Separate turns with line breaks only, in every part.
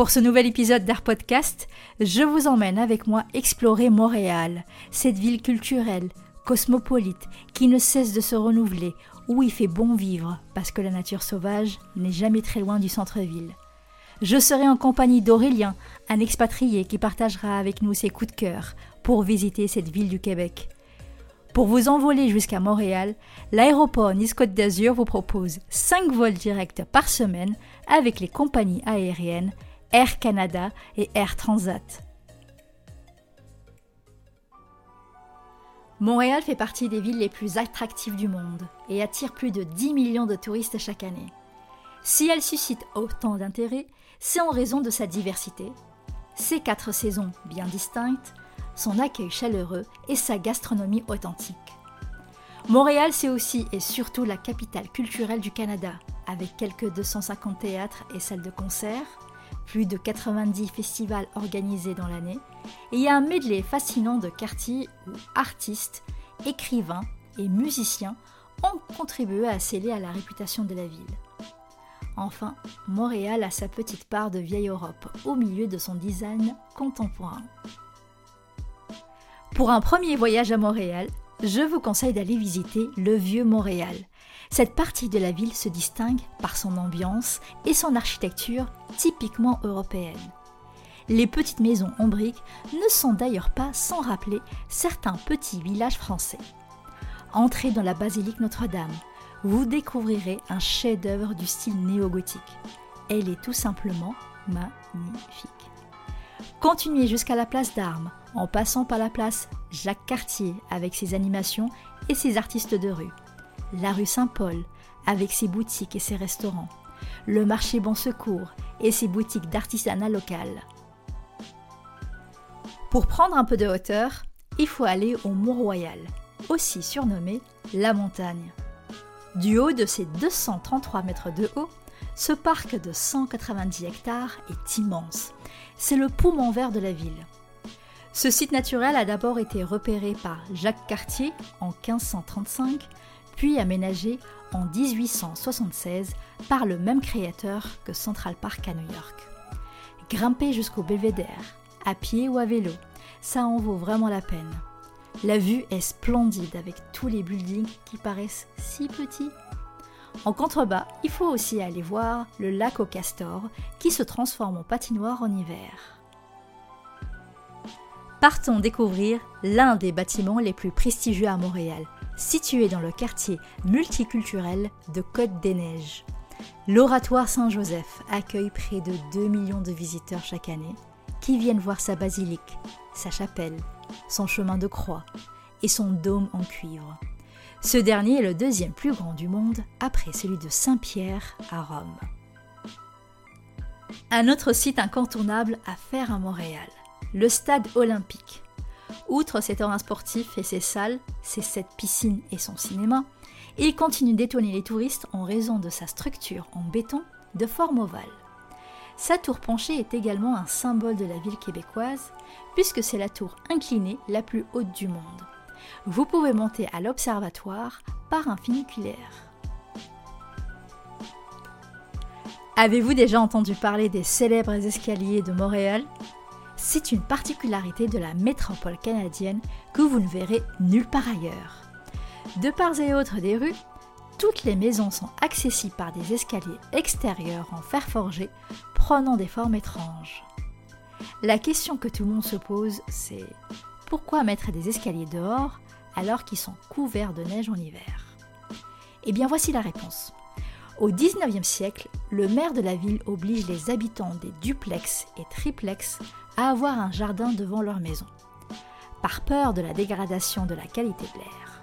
Pour ce nouvel épisode d'Air Podcast, je vous emmène avec moi explorer Montréal, cette ville culturelle, cosmopolite, qui ne cesse de se renouveler, où il fait bon vivre, parce que la nature sauvage n'est jamais très loin du centre-ville. Je serai en compagnie d'Aurélien, un expatrié qui partagera avec nous ses coups de cœur pour visiter cette ville du Québec. Pour vous envoler jusqu'à Montréal, l'aéroport Nice-Côte d'Azur vous propose 5 vols directs par semaine avec les compagnies aériennes Air Canada et Air Transat. Montréal fait partie des villes les plus attractives du monde et attire plus de 10 millions de touristes chaque année. Si elle suscite autant d'intérêt, c'est en raison de sa diversité, ses quatre saisons bien distinctes, son accueil chaleureux et sa gastronomie authentique. Montréal, c'est aussi et surtout la capitale culturelle du Canada, avec quelques 250 théâtres et salles de concert, plus de 90 festivals organisés dans l'année, et il y a un medley fascinant de quartiers où artistes, écrivains et musiciens ont contribué à sceller à la réputation de la ville. Enfin, Montréal a sa petite part de vieille Europe au milieu de son design contemporain. Pour un premier voyage à Montréal, je vous conseille d'aller visiter le vieux Montréal, cette partie de la ville se distingue par son ambiance et son architecture typiquement européenne. Les petites maisons en briques ne sont d'ailleurs pas sans rappeler certains petits villages français. Entrez dans la basilique Notre-Dame, vous découvrirez un chef-d'œuvre du style néo-gothique. Elle est tout simplement magnifique. Continuez jusqu'à la place d'Armes, en passant par la place Jacques Cartier avec ses animations et ses artistes de rue la rue Saint-Paul, avec ses boutiques et ses restaurants, le marché Bon Secours et ses boutiques d'artisanat local. Pour prendre un peu de hauteur, il faut aller au Mont-Royal, aussi surnommé la montagne. Du haut de ses 233 mètres de haut, ce parc de 190 hectares est immense. C'est le poumon vert de la ville. Ce site naturel a d'abord été repéré par Jacques Cartier en 1535 puis aménagé en 1876 par le même créateur que Central Park à New York. Grimper jusqu'au belvédère, à pied ou à vélo, ça en vaut vraiment la peine. La vue est splendide avec tous les buildings qui paraissent si petits. En contrebas, il faut aussi aller voir le lac au castor qui se transforme en patinoire en hiver. Partons découvrir l'un des bâtiments les plus prestigieux à Montréal, situé dans le quartier multiculturel de Côte-des-Neiges. L'Oratoire Saint-Joseph accueille près de 2 millions de visiteurs chaque année qui viennent voir sa basilique, sa chapelle, son chemin de croix et son dôme en cuivre. Ce dernier est le deuxième plus grand du monde après celui de Saint-Pierre à Rome. Un autre site incontournable à faire à Montréal, le stade olympique. Outre ses terrains sportifs et ses salles, ses sept piscines et son cinéma, il continue d'étonner les touristes en raison de sa structure en béton de forme ovale. Sa tour penchée est également un symbole de la ville québécoise, puisque c'est la tour inclinée la plus haute du monde. Vous pouvez monter à l'observatoire par un funiculaire. Avez-vous déjà entendu parler des célèbres escaliers de Montréal? C'est une particularité de la métropole canadienne que vous ne verrez nulle part ailleurs. De part et autre des rues, toutes les maisons sont accessibles par des escaliers extérieurs en fer forgé prenant des formes étranges. La question que tout le monde se pose, c'est pourquoi mettre des escaliers dehors alors qu'ils sont couverts de neige en hiver? Eh bien voici la réponse. Au XIXe siècle, le maire de la ville oblige les habitants des duplex et triplex à avoir un jardin devant leur maison, par peur de la dégradation de la qualité de l'air.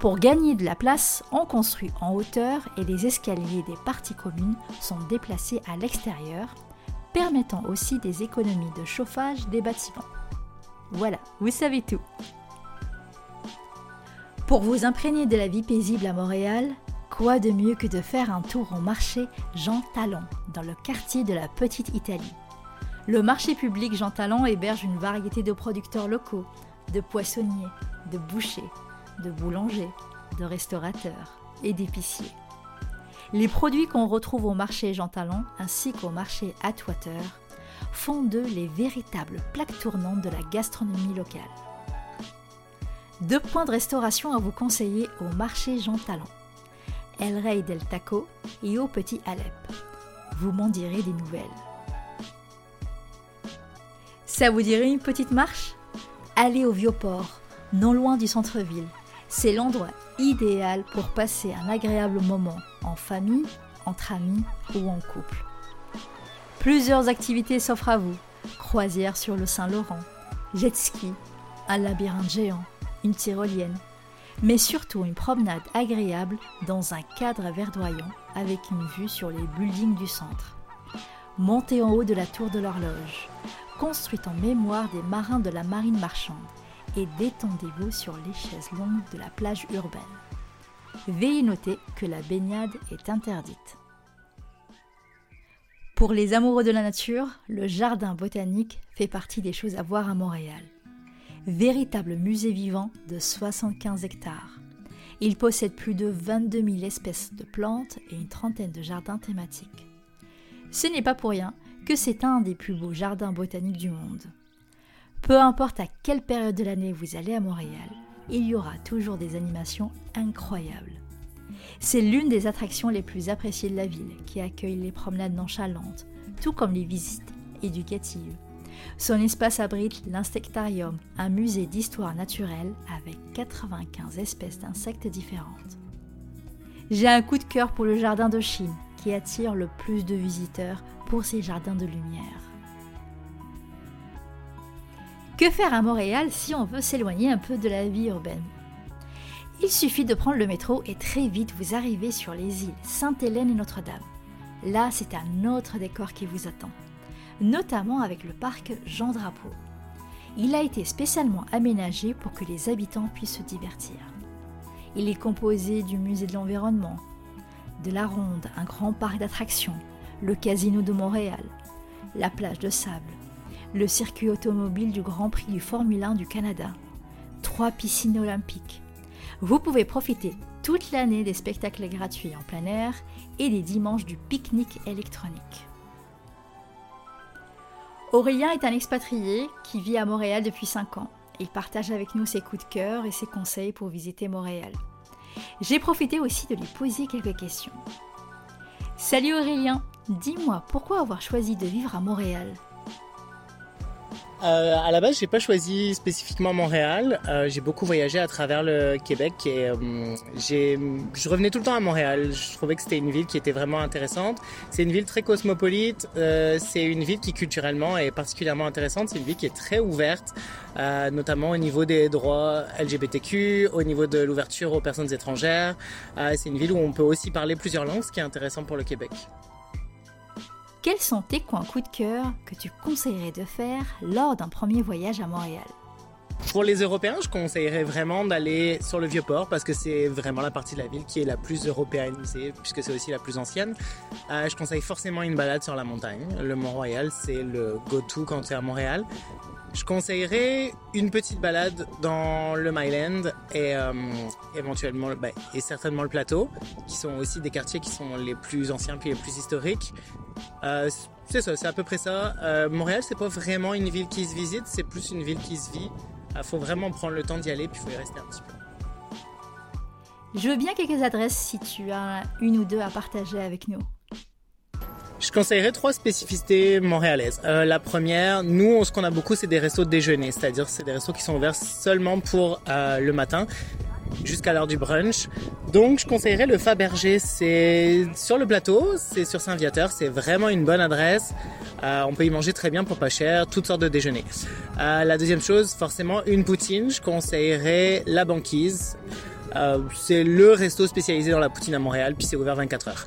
Pour gagner de la place, on construit en hauteur et les escaliers des parties communes sont déplacés à l'extérieur, permettant aussi des économies de chauffage des bâtiments. Voilà, vous savez tout. Pour vous imprégner de la vie paisible à Montréal, quoi de mieux que de faire un tour au marché Jean Talon, dans le quartier de la Petite Italie. Le marché public Jean Talon héberge une variété de producteurs locaux, de poissonniers, de bouchers, de boulangers, de restaurateurs et d'épiciers. Les produits qu'on retrouve au marché Jean Talon ainsi qu'au marché Atwater font d'eux les véritables plaques tournantes de la gastronomie locale. Deux points de restauration à vous conseiller au marché Jean Talon. El Rey del Taco et au Petit Alep. Vous m'en direz des nouvelles. Ça vous dirait une petite marche? Allez au Vieux-Port, non loin du centre-ville. C'est l'endroit idéal pour passer un agréable moment en famille, entre amis ou en couple. Plusieurs activités s'offrent à vous. Croisière sur le Saint-Laurent, jet ski, un labyrinthe géant, une tyrolienne, mais surtout une promenade agréable dans un cadre verdoyant avec une vue sur les buildings du centre. Montez en haut de la tour de l'horloge, construite en mémoire des marins de la marine marchande, et détendez-vous sur les chaises longues de la plage urbaine. Veillez noter que la baignade est interdite. Pour les amoureux de la nature, le jardin botanique fait partie des choses à voir à Montréal véritable musée vivant de 75 hectares. Il possède plus de 22 000 espèces de plantes et une trentaine de jardins thématiques. Ce n'est pas pour rien que c'est un des plus beaux jardins botaniques du monde. Peu importe à quelle période de l'année vous allez à Montréal, il y aura toujours des animations incroyables. C'est l'une des attractions les plus appréciées de la ville qui accueille les promenades nonchalantes, tout comme les visites éducatives. Son espace abrite l'insectarium, un musée d'histoire naturelle avec 95 espèces d'insectes différentes. J'ai un coup de cœur pour le jardin de Chine, qui attire le plus de visiteurs pour ses jardins de lumière. Que faire à Montréal si on veut s'éloigner un peu de la vie urbaine? Il suffit de prendre le métro et très vite vous arrivez sur les îles Sainte-Hélène et Notre-Dame. Là, c'est un autre décor qui vous attend notamment avec le parc Jean Drapeau. Il a été spécialement aménagé pour que les habitants puissent se divertir. Il est composé du musée de l'environnement, de la Ronde, un grand parc d'attractions, le casino de Montréal, la plage de sable, le circuit automobile du Grand Prix du Formule 1 du Canada, trois piscines olympiques. Vous pouvez profiter toute l'année des spectacles gratuits en plein air et des dimanches du pique-nique électronique. Aurélien est un expatrié qui vit à Montréal depuis 5 ans. Il partage avec nous ses coups de cœur et ses conseils pour visiter Montréal. J'ai profité aussi de lui poser quelques questions. Salut Aurélien, dis-moi pourquoi avoir choisi de vivre à Montréal?
Euh, à la base, j'ai pas choisi spécifiquement Montréal. Euh, j'ai beaucoup voyagé à travers le Québec et euh, je revenais tout le temps à Montréal. Je trouvais que c'était une ville qui était vraiment intéressante. C'est une ville très cosmopolite. Euh, c'est une ville qui culturellement est particulièrement intéressante. C'est une ville qui est très ouverte, euh, notamment au niveau des droits LGBTQ, au niveau de l'ouverture aux personnes étrangères. c'est une ville où on peut aussi parler plusieurs langues, ce qui est intéressant pour le Québec.
Quels sont tes coins coup de cœur que tu conseillerais de faire lors d'un premier voyage à Montréal?
Pour les Européens, je conseillerais vraiment d'aller sur le Vieux-Port parce que c'est vraiment la partie de la ville qui est la plus européanisée puisque c'est aussi la plus ancienne. Euh, je conseille forcément une balade sur la montagne. Le Mont-Royal, c'est le go-to quand tu es à Montréal. Je conseillerais une petite balade dans le Myland et euh, éventuellement bah, et certainement le plateau, qui sont aussi des quartiers qui sont les plus anciens puis les plus historiques. Euh, c'est ça, c'est à peu près ça. Euh, Montréal, c'est pas vraiment une ville qui se visite, c'est plus une ville qui se vit. Il faut vraiment prendre le temps d'y aller puis il faut y rester un petit peu.
Je veux bien quelques adresses si tu as une ou deux à partager avec nous.
Je conseillerais trois spécificités montréalaises. Euh, la première, nous, ce qu'on a beaucoup, c'est des restos de déjeuner, c'est-à-dire c'est des restos qui sont ouverts seulement pour euh, le matin jusqu'à l'heure du brunch. Donc, je conseillerais le Fabergé. C'est sur le plateau, c'est sur Saint-Viateur, c'est vraiment une bonne adresse. Euh, on peut y manger très bien pour pas cher, toutes sortes de déjeuners. Euh, la deuxième chose, forcément, une poutine. Je conseillerais la banquise. Euh, c'est le resto spécialisé dans la poutine à Montréal, puis c'est ouvert 24 heures.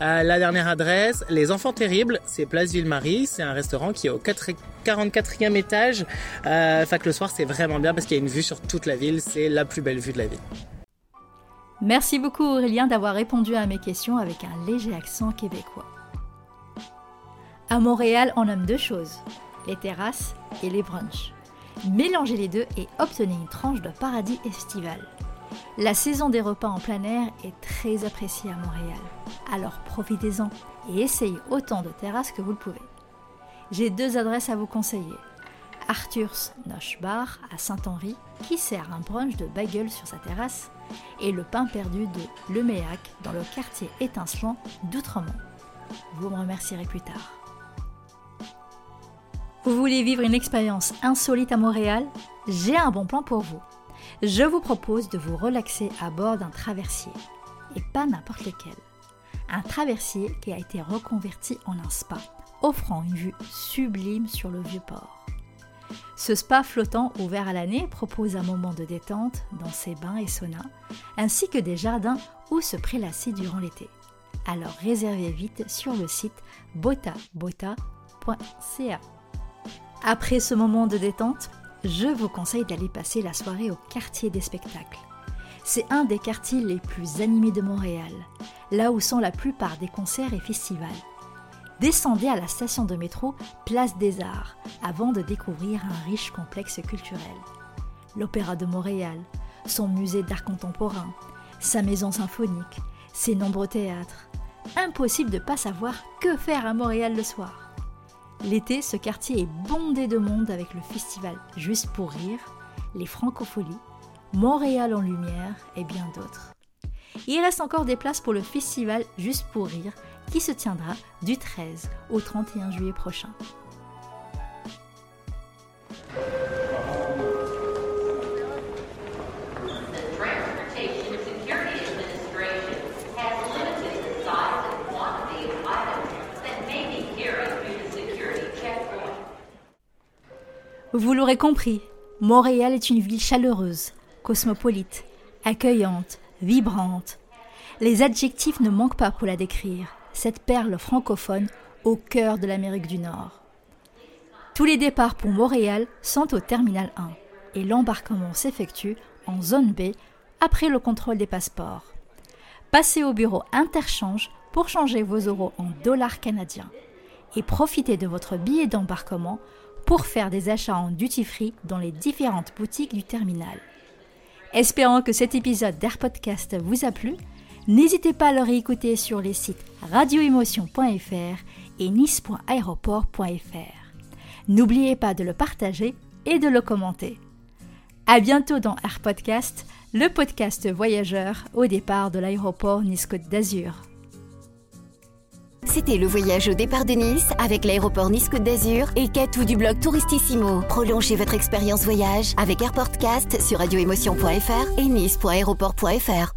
La dernière adresse, Les Enfants Terribles, c'est Place Ville-Marie. C'est un restaurant qui est au 44e étage. Euh, le soir, c'est vraiment bien parce qu'il y a une vue sur toute la ville. C'est la plus belle vue de la ville.
Merci beaucoup Aurélien d'avoir répondu à mes questions avec un léger accent québécois. À Montréal, on aime deux choses, les terrasses et les brunchs. Mélangez les deux et obtenez une tranche de paradis estival. La saison des repas en plein air est très appréciée à Montréal. Alors profitez-en et essayez autant de terrasses que vous le pouvez. J'ai deux adresses à vous conseiller. Arthur's Noche Bar à Saint-Henri, qui sert un brunch de bagel sur sa terrasse, et le pain perdu de Le Méac dans le quartier étincelant d'Outremont. Vous me remercierez plus tard. Vous voulez vivre une expérience insolite à Montréal? J'ai un bon plan pour vous. Je vous propose de vous relaxer à bord d'un traversier, et pas n'importe lequel. Un traversier qui a été reconverti en un spa, offrant une vue sublime sur le vieux port. Ce spa flottant ouvert à l'année propose un moment de détente dans ses bains et saunas, ainsi que des jardins où se prélasser durant l'été. Alors réservez vite sur le site botabota.ca. Après ce moment de détente, je vous conseille d'aller passer la soirée au quartier des spectacles. C'est un des quartiers les plus animés de Montréal, là où sont la plupart des concerts et festivals. Descendez à la station de métro Place des Arts avant de découvrir un riche complexe culturel. L'Opéra de Montréal, son musée d'art contemporain, sa maison symphonique, ses nombreux théâtres. Impossible de ne pas savoir que faire à Montréal le soir. L'été, ce quartier est bondé de monde avec le festival Juste pour rire, les Francopholies, Montréal en lumière et bien d'autres. Il reste encore des places pour le festival Juste pour rire qui se tiendra du 13 au 31 juillet prochain. Vous l'aurez compris, Montréal est une ville chaleureuse, cosmopolite, accueillante, vibrante. Les adjectifs ne manquent pas pour la décrire, cette perle francophone au cœur de l'Amérique du Nord. Tous les départs pour Montréal sont au terminal 1 et l'embarquement s'effectue en zone B après le contrôle des passeports. Passez au bureau interchange pour changer vos euros en dollars canadiens et profitez de votre billet d'embarquement pour faire des achats en duty-free dans les différentes boutiques du terminal. Espérant que cet épisode d'Air Podcast vous a plu, n'hésitez pas à le réécouter sur les sites radioémotion.fr et nice.aéroport.fr. N'oubliez pas de le partager et de le commenter. À bientôt dans Air Podcast, le podcast voyageur au départ de l'aéroport Nice-Côte d'Azur.
C'était le voyage au départ de Nice avec l'aéroport Nice-Côte d'Azur et Catou du blog Touristissimo. Prolongez votre expérience voyage avec AirPortcast sur radioémotion.fr et nice.aéroport.fr.